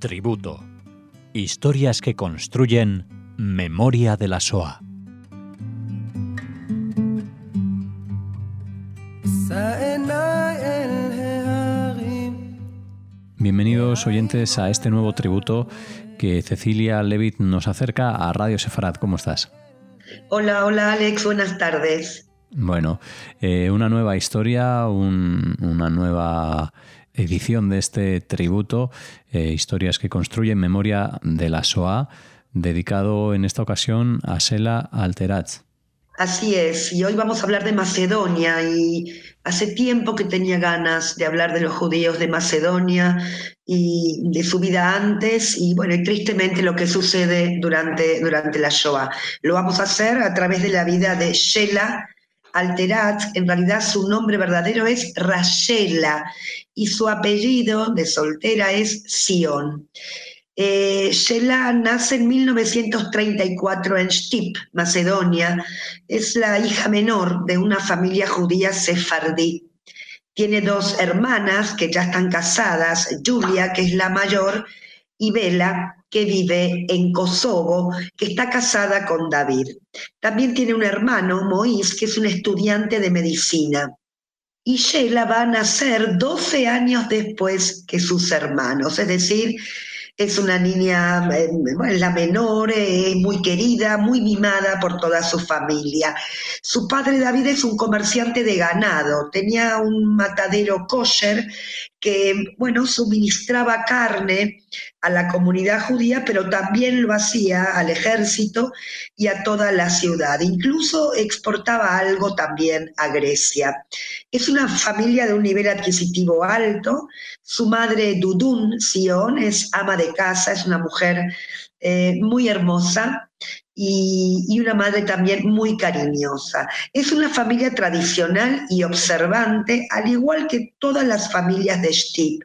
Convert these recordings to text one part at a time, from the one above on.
Tributo. Historias que construyen memoria de la SOA. Bienvenidos oyentes a este nuevo tributo que Cecilia Levitt nos acerca a Radio Sefarad. ¿Cómo estás? Hola, hola Alex, buenas tardes. Bueno, eh, una nueva historia, una nueva edición de este tributo, eh, Historias que construyen memoria de la SOA, dedicado en esta ocasión a Sela Alteraz. Así es, y hoy vamos a hablar de Macedonia y hace tiempo que tenía ganas de hablar de los judíos de Macedonia y de su vida antes y bueno, y tristemente lo que sucede durante, durante la Shoah. Lo vamos a hacer a través de la vida de Shela Alterat, en realidad su nombre verdadero es Rachela y su apellido de soltera es Sion. Eh, Shela nace en 1934 en Stip, Macedonia. Es la hija menor de una familia judía sefardí. Tiene dos hermanas que ya están casadas, Julia, que es la mayor, y Bela, que vive en Kosovo, que está casada con David. También tiene un hermano, Mois, que es un estudiante de medicina. Y Sheila va a nacer 12 años después que sus hermanos, es decir, es una niña, eh, la menor, es muy querida, muy mimada por toda su familia. Su padre David es un comerciante de ganado, tenía un matadero kosher que, bueno, suministraba carne a la comunidad judía, pero también lo hacía al ejército y a toda la ciudad. Incluso exportaba algo también a Grecia. Es una familia de un nivel adquisitivo alto. Su madre, Dudun Sion, es ama de casa, es una mujer eh, muy hermosa, y, una madre también muy cariñosa. Es una familia tradicional y observante, al igual que todas las familias de Stip.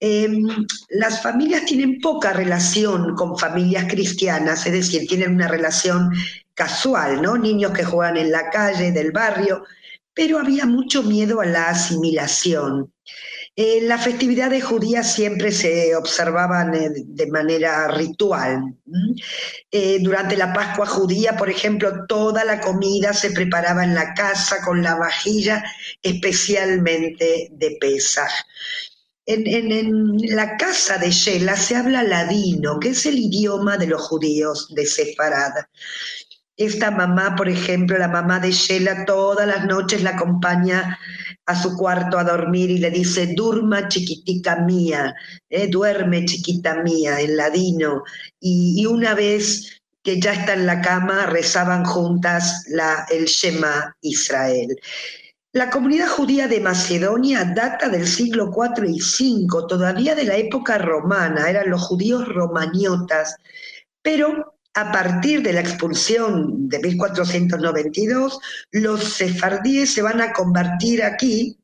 Em, las familias tienen poca relación con familias cristianas, es decir, tienen una relación casual, ¿no? Niños que juegan en la calle, del barrio, pero había mucho miedo a la asimilación. Eh, las festividades judías siempre se observaban eh, de manera ritual. Eh, durante la Pascua judía, por ejemplo, toda la comida se preparaba en la casa con la vajilla especialmente de Pesach. En, la casa de Shela se habla ladino, que es el idioma de los judíos de Sefarad. Esta mamá, por ejemplo, la mamá de Shela, todas las noches la acompaña a su cuarto a dormir y le dice, durma chiquitica mía, eh, duerme chiquita mía, en ladino. Y, una vez que ya está en la cama, rezaban juntas la, el Shema Israel. La comunidad judía de Macedonia data del siglo IV y V, todavía de la época romana, eran los judíos romaniotas, pero a partir de la expulsión de 1492, los sefardíes se van a convertir aquí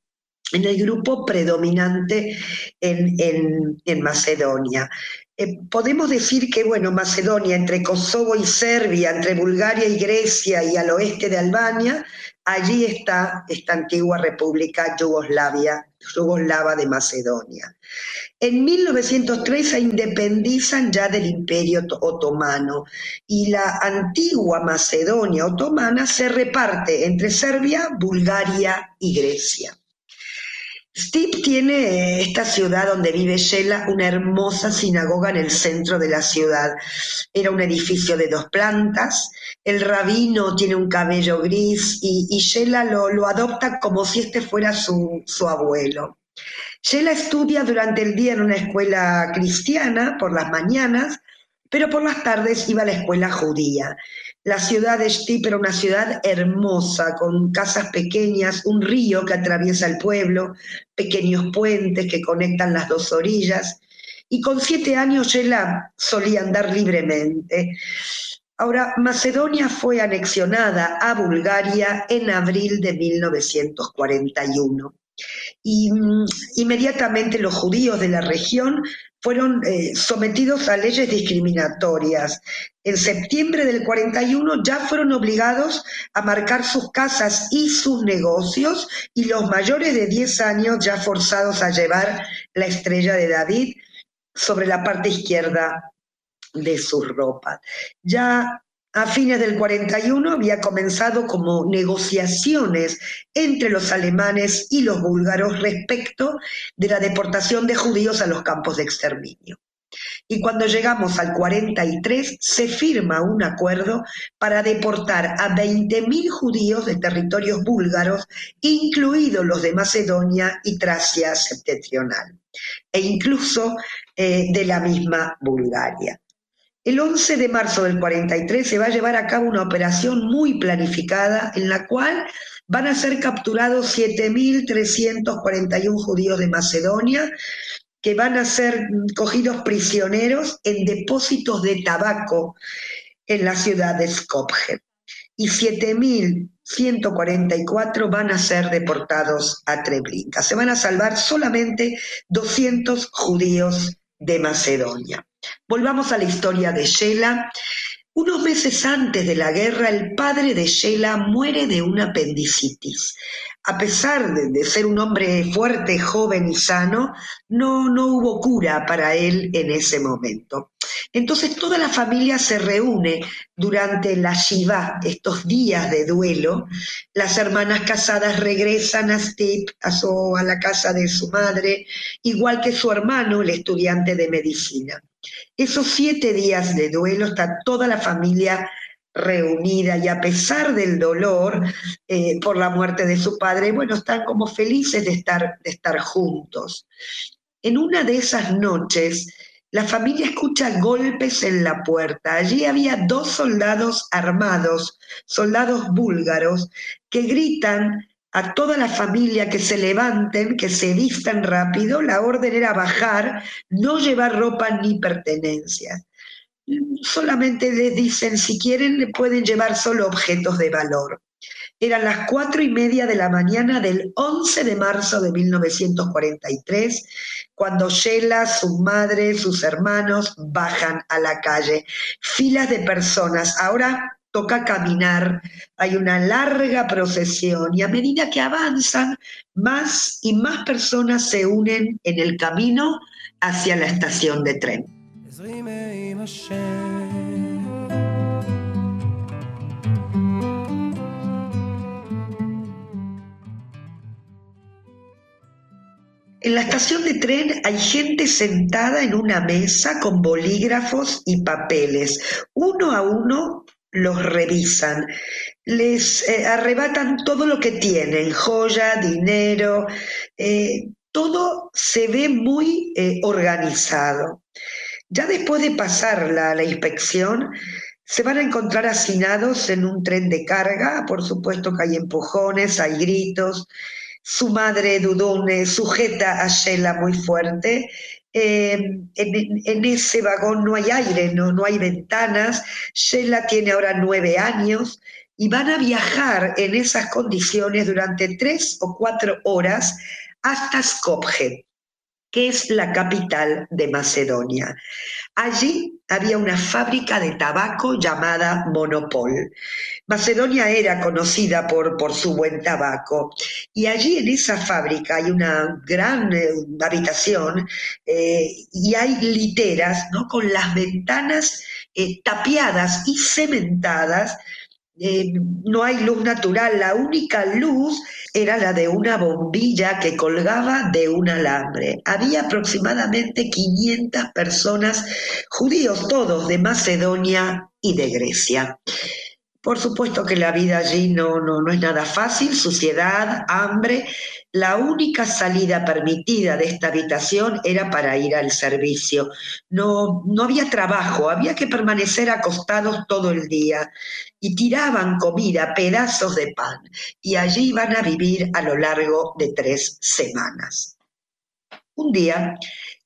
en el grupo predominante en, Macedonia. Eh, podemos decir que, bueno, Macedonia, entre Kosovo y Serbia, entre Bulgaria y Grecia y al oeste de Albania, allí está esta antigua república Yugoslavia, Yugoslava de Macedonia. En 1903 se independizan ya del Imperio Otomano y la antigua Macedonia otomana se reparte entre Serbia, Bulgaria y Grecia. Steve tiene esta ciudad donde vive Shela, una hermosa sinagoga en el centro de la ciudad. Era un edificio de dos plantas, el rabino tiene un cabello gris y, y Shela lo, adopta como si este fuera su, su abuelo. Shela estudia durante el día en una escuela cristiana por las mañanas, pero por las tardes iba a la escuela judía. La ciudad de Stip era una ciudad hermosa, con casas pequeñas, un río que atraviesa el pueblo, pequeños puentes que conectan las dos orillas. Y con siete años Shela solía andar libremente. Ahora, Macedonia fue anexionada a Bulgaria en abril de 1941 y mm, inmediatamente los judíos de la región fueron eh, sometidos a leyes discriminatorias. En septiembre del 41 ya fueron obligados a marcar sus casas y sus negocios y los mayores de 10 años ya forzados a llevar la estrella de David sobre la parte izquierda de sus ropas. Ya a fines del 41 había comenzado como negociaciones entre los alemanes y los búlgaros respecto de la deportación de judíos a los campos de exterminio. Y cuando llegamos al 43 se firma un acuerdo para deportar a 20.000 judíos de territorios búlgaros, incluidos los de Macedonia y Tracia septentrional, e incluso eh, de la misma Bulgaria. El 11 de marzo del 43 se va a llevar a cabo una operación muy planificada en la cual van a ser capturados 7.341 judíos de Macedonia que van a ser cogidos prisioneros en depósitos de tabaco en la ciudad de Skopje. Y 7.144 van a ser deportados a Treblinka. Se van a salvar solamente 200 judíos de Macedonia. Volvamos a la historia de Shela. Unos meses antes de la guerra, el padre de Shela muere de una apendicitis a pesar de, ser un hombre fuerte, joven y sano, no, no hubo cura para él en ese momento. Entonces toda la familia se reúne durante la Shiva, estos días de duelo. Las hermanas casadas regresan a Stip, a, a la casa de su madre, igual que su hermano, el estudiante de medicina. Esos siete días de duelo está toda la familia reunida y a pesar del dolor eh, por la muerte de su padre, bueno, están como felices de estar, de estar juntos. En una de esas noches, la familia escucha golpes en la puerta. Allí había dos soldados armados, soldados búlgaros, que gritan a toda la familia que se levanten, que se vistan rápido. La orden era bajar, no llevar ropa ni pertenencias solamente les dicen, si quieren, pueden llevar solo objetos de valor. Eran las cuatro y media de la mañana del 11 de marzo de 1943, cuando Sheila, su madre, sus hermanos bajan a la calle. Filas de personas. Ahora toca caminar, hay una larga procesión y a medida que avanzan, más y más personas se unen en el camino hacia la estación de tren. En la estación de tren hay gente sentada en una mesa con bolígrafos y papeles. Uno a uno los revisan, les eh, arrebatan todo lo que tienen, joya, dinero, eh, todo se ve muy eh, organizado. Ya después de pasar la, inspección, se van a encontrar hacinados en un tren de carga, por supuesto que hay empujones, hay gritos. Su madre Dudone sujeta a Sheila muy fuerte. Eh, en, ese vagón no hay aire, no, no hay ventanas. Sheila tiene ahora nueve años y van a viajar en esas condiciones durante tres o cuatro horas hasta Skopje que es la capital de Macedonia. Allí había una fábrica de tabaco llamada Monopol. Macedonia era conocida por, por su buen tabaco y allí en esa fábrica hay una gran eh, habitación eh, y hay literas ¿no? con las ventanas eh, tapiadas y cementadas eh, no hay luz natural, la única luz era la de una bombilla que colgaba de un alambre. Había aproximadamente 500 personas, judíos todos de Macedonia y de Grecia. Por supuesto que la vida allí no, no, no es nada fácil, suciedad, hambre. La única salida permitida de esta habitación era para ir al servicio. No, no había trabajo, había que permanecer acostados todo el día y tiraban comida, pedazos de pan, y allí iban a vivir a lo largo de tres semanas. Un día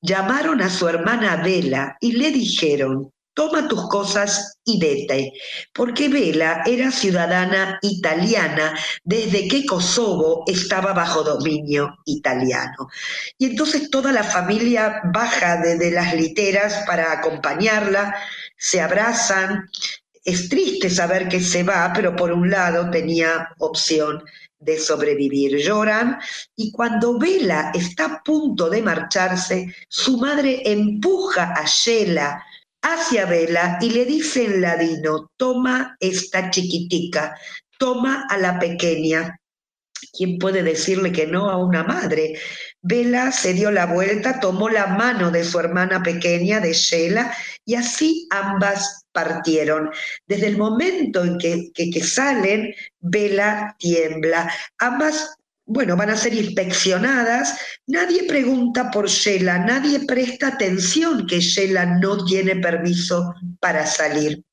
llamaron a su hermana Vela y le dijeron toma tus cosas y vete, porque Vela era ciudadana italiana desde que Kosovo estaba bajo dominio italiano. Y entonces toda la familia baja desde las literas para acompañarla, se abrazan, es triste saber que se va, pero por un lado tenía opción de sobrevivir. Lloran y cuando Vela está a punto de marcharse, su madre empuja a Sheila hacia Vela y le dice en ladino, toma esta chiquitica, toma a la pequeña. ¿Quién puede decirle que no a una madre? Vela se dio la vuelta, tomó la mano de su hermana pequeña, de Sheila, y así ambas partieron. Desde el momento en que, que, salen, Vela tiembla. Ambas bueno, van a ser inspeccionadas. Nadie pregunta por Sheila, nadie presta atención que Sheila no tiene permiso para salir.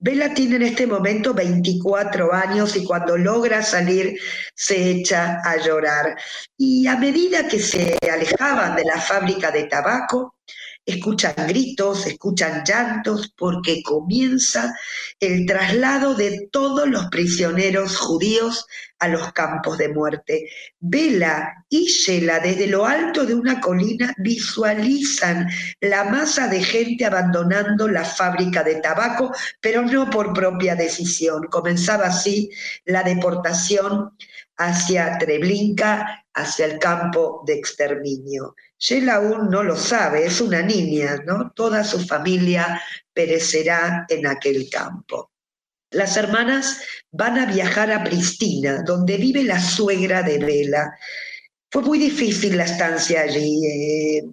Vela tiene en este momento 24 años y cuando logra salir se echa a llorar. Y a medida que se alejaban de la fábrica de tabaco, escuchan gritos, escuchan llantos, porque comienza el traslado de todos los prisioneros judíos a los campos de muerte. Vela y Shela desde lo alto de una colina visualizan la masa de gente abandonando la fábrica de tabaco, pero no por propia decisión. Comenzaba así la deportación hacia Treblinka, hacia el campo de exterminio. Sheila aún no lo sabe, es una niña, ¿no? Toda su familia perecerá en aquel campo. Las hermanas van a viajar a Pristina, donde vive la suegra de Vela. Fue muy difícil la estancia allí. Eh,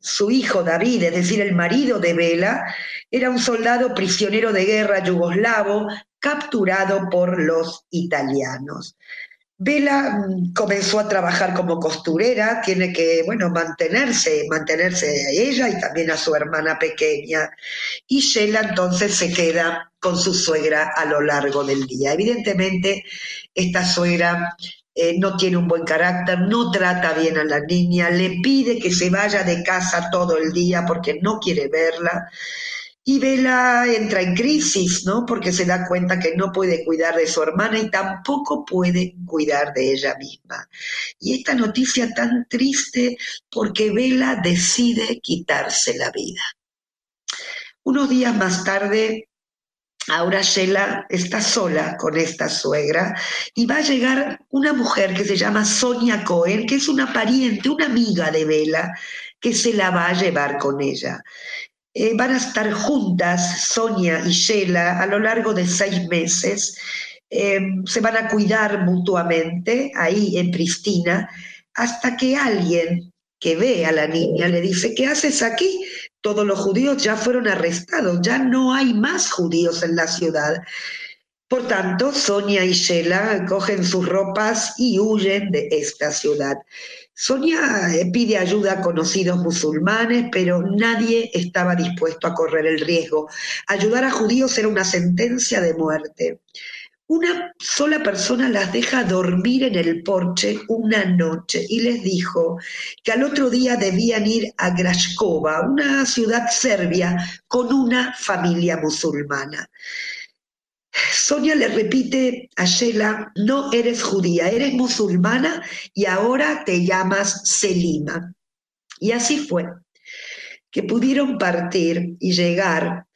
su hijo David, es decir, el marido de Vela, era un soldado prisionero de guerra yugoslavo capturado por los italianos. Vela comenzó a trabajar como costurera, tiene que, bueno, mantenerse, mantenerse a ella y también a su hermana pequeña. Y Sheila entonces se queda con su suegra a lo largo del día. Evidentemente, esta suegra eh, no tiene un buen carácter, no trata bien a la niña, le pide que se vaya de casa todo el día porque no quiere verla. Y Vela entra en crisis, ¿no? Porque se da cuenta que no puede cuidar de su hermana y tampoco puede cuidar de ella misma. Y esta noticia tan triste porque Vela decide quitarse la vida. Unos días más tarde, Ahora Sheila está sola con esta suegra y va a llegar una mujer que se llama Sonia Cohen, que es una pariente, una amiga de Vela, que se la va a llevar con ella. Eh, van a estar juntas Sonia y Sheila a lo largo de seis meses. Em, se van a cuidar mutuamente ahí en Pristina hasta que alguien que ve a la niña le dice, ¿qué haces aquí? Todos los judíos ya fueron arrestados, ya no hay más judíos en la ciudad. Por tanto, Sonia y Sheila cogen sus ropas y huyen de esta ciudad. Sonia eh, pide ayuda a conocidos musulmanes, pero nadie estaba dispuesto a correr el riesgo. Ayudar a judíos era una sentencia de muerte. Una sola persona las deja dormir en el porche una noche y les dijo que al otro día debían ir a Grashkova, una ciudad serbia, con una familia musulmana. Sonia le repite a Sheila, no eres judía, eres musulmana y ahora te llamas Selima. Y así fue, que pudieron partir y llegar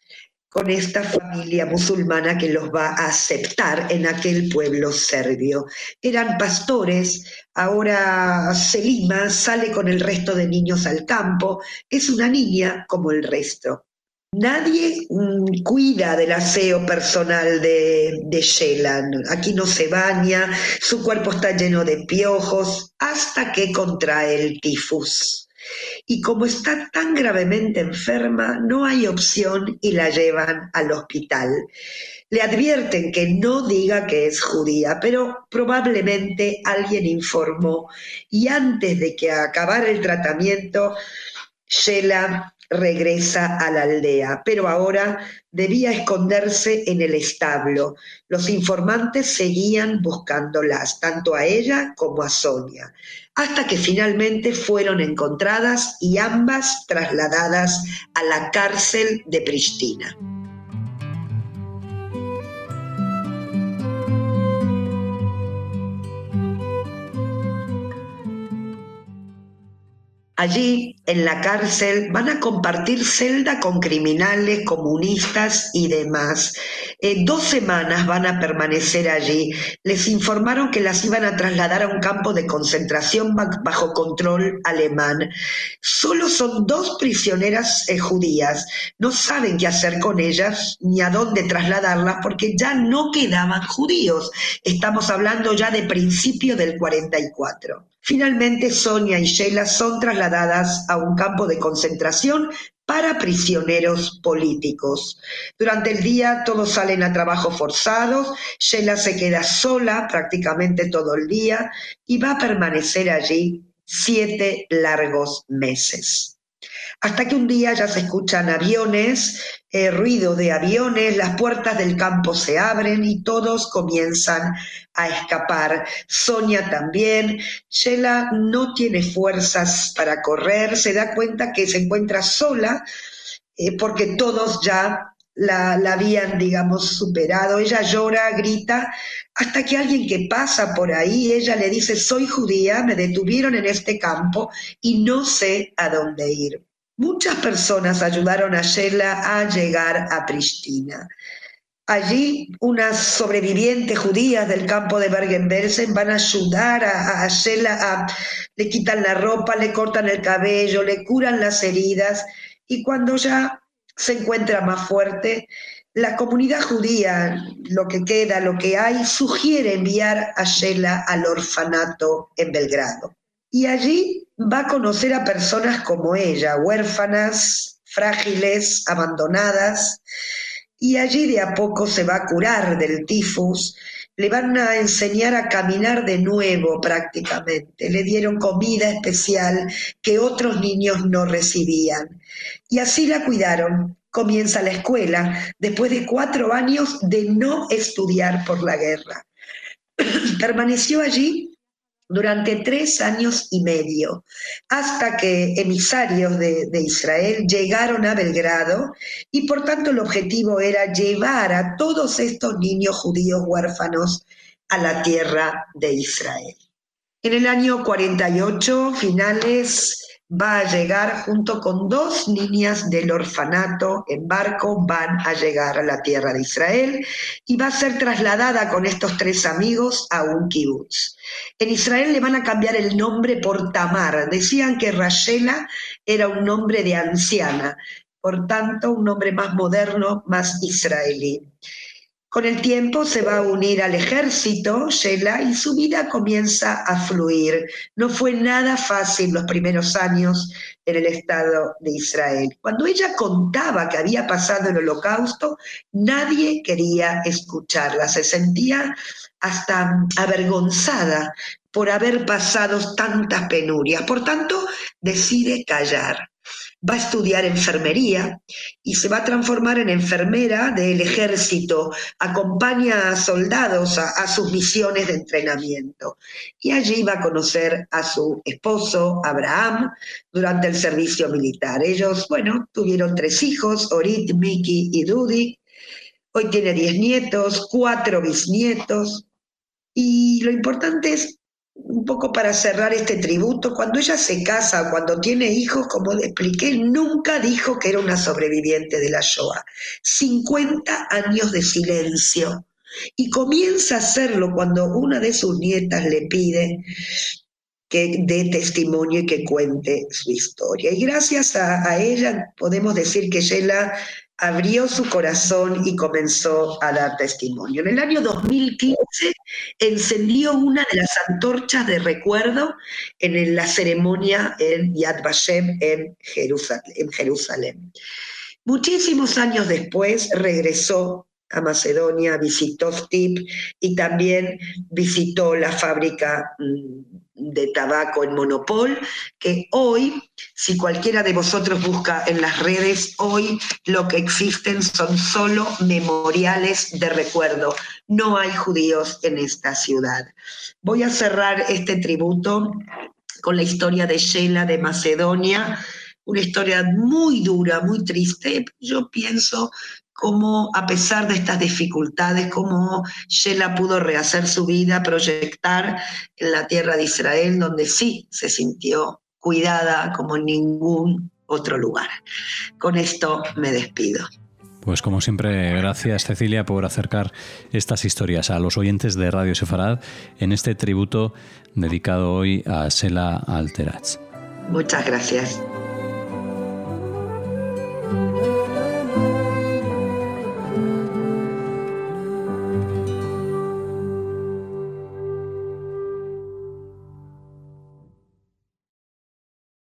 con esta familia musulmana que los va a aceptar en aquel pueblo serbio. Eran pastores, ahora Selima sale con el resto de niños al campo, es una niña como el resto. Nadie mm, cuida del aseo personal de, de. Aquí no se baña, su cuerpo está lleno de piojos hasta que contrae el tifus. Y como está tan gravemente enferma, no hay opción y la llevan al hospital. Le advierten que no diga que es judía, pero probablemente alguien informó y antes de que acabara el tratamiento, Sheila regresa a la aldea, pero ahora debía esconderse en el establo. Los informantes seguían buscándolas, tanto a ella como a Sonia, hasta que finalmente fueron encontradas y ambas trasladadas a la cárcel de Pristina. Allí, en la cárcel, van a compartir celda con criminales, comunistas y demás. Eh, dos semanas van a permanecer allí. Les informaron que las iban a trasladar a un campo de concentración bajo control alemán. Solo son dos prisioneras eh, judías. No saben qué hacer con ellas ni a dónde trasladarlas porque ya no quedaban judíos. Estamos hablando ya de principio del 44. Finalmente, Sonia y Sheila son trasladadas a un campo de concentración para prisioneros políticos. Durante el día todos salen a trabajos forzados, Sheila se queda sola prácticamente todo el día y va a permanecer allí siete largos meses. Hasta que un día ya se escuchan aviones, eh, ruido de aviones, las puertas del campo se abren y todos comienzan a escapar. Sonia también. Sheila no tiene fuerzas para correr, se da cuenta que se encuentra sola eh, porque todos ya la, la, habían, digamos, superado. Ella llora, grita, hasta que alguien que pasa por ahí, ella le dice, soy judía, me detuvieron en este campo y no sé a dónde ir. Muchas personas ayudaron a Sheila a llegar a Pristina. Allí, unas sobrevivientes judías del campo de Bergen-Belsen van a ayudar a, a Sheila, le quitan la ropa, le cortan el cabello, le curan las heridas y cuando ya se encuentra más fuerte, la comunidad judía, lo que queda, lo que hay, sugiere enviar a Sheila al orfanato en Belgrado. Y allí va a conocer a personas como ella, huérfanas, frágiles, abandonadas, y allí de a poco se va a curar del tifus, le van a enseñar a caminar de nuevo prácticamente, le dieron comida especial que otros niños no recibían. Y así la cuidaron. Comienza la escuela después de cuatro años de no estudiar por la guerra. Permaneció allí durante tres años y medio, hasta que emisarios de, Israel llegaron a Belgrado y por tanto el objetivo era llevar a todos estos niños judíos huérfanos a la tierra de Israel. En el año 48, finales, va a llegar junto con dos niñas del orfanato en barco, van a llegar a la tierra de Israel y va a ser trasladada con estos tres amigos a un kibutz. En Israel le van a cambiar el nombre por Tamar. Decían que Rashela era un nombre de anciana, por tanto un nombre más moderno, más israelí. Con el tiempo se va a unir al ejército, Sheila, y su vida comienza a fluir. No fue nada fácil los primeros años en el Estado de Israel. Cuando ella contaba que había pasado el holocausto, nadie quería escucharla. Se sentía hasta avergonzada por haber pasado tantas penurias. Por tanto, decide callar va a estudiar enfermería y se va a transformar en enfermera del ejército, acompaña a soldados a, sus misiones de entrenamiento. Y allí va a conocer a su esposo, Abraham, durante el servicio militar. Ellos, bueno, tuvieron tres hijos, Orit, Miki y Dudi. Hoy tiene diez nietos, cuatro bisnietos. Y lo importante es un poco para cerrar este tributo, cuando ella se casa, cuando tiene hijos, como expliqué, nunca dijo que era una sobreviviente de la Shoah. 50 años de silencio. Y comienza a hacerlo cuando una de sus nietas le pide que dé testimonio y que cuente su historia. Y gracias a, a ella podemos decir que Sheila abrió su corazón y comenzó a dar testimonio. En el año 2015 encendió una de las antorchas de recuerdo en la ceremonia en Yad Vashem en Jerusalén. Muchísimos años después regresó a Macedonia, visitó Stip y también visitó la fábrica mm, de tabaco en Monopol, que hoy, si cualquiera de vosotros busca en las redes, hoy lo que existen son solo memoriales de recuerdo. No hay judíos en esta ciudad. Voy a cerrar este tributo con la historia de Sheila de Macedonia, una historia muy dura, muy triste. Yo pienso cómo a pesar de estas dificultades, cómo Sheila pudo rehacer su vida, proyectar en la tierra de Israel, donde sí se sintió cuidada como en ningún otro lugar. Con esto me despido. Pues como siempre, gracias Cecilia por acercar estas historias a los oyentes de Radio Sefarad en este tributo dedicado hoy a Sela Alterach. Muchas gracias.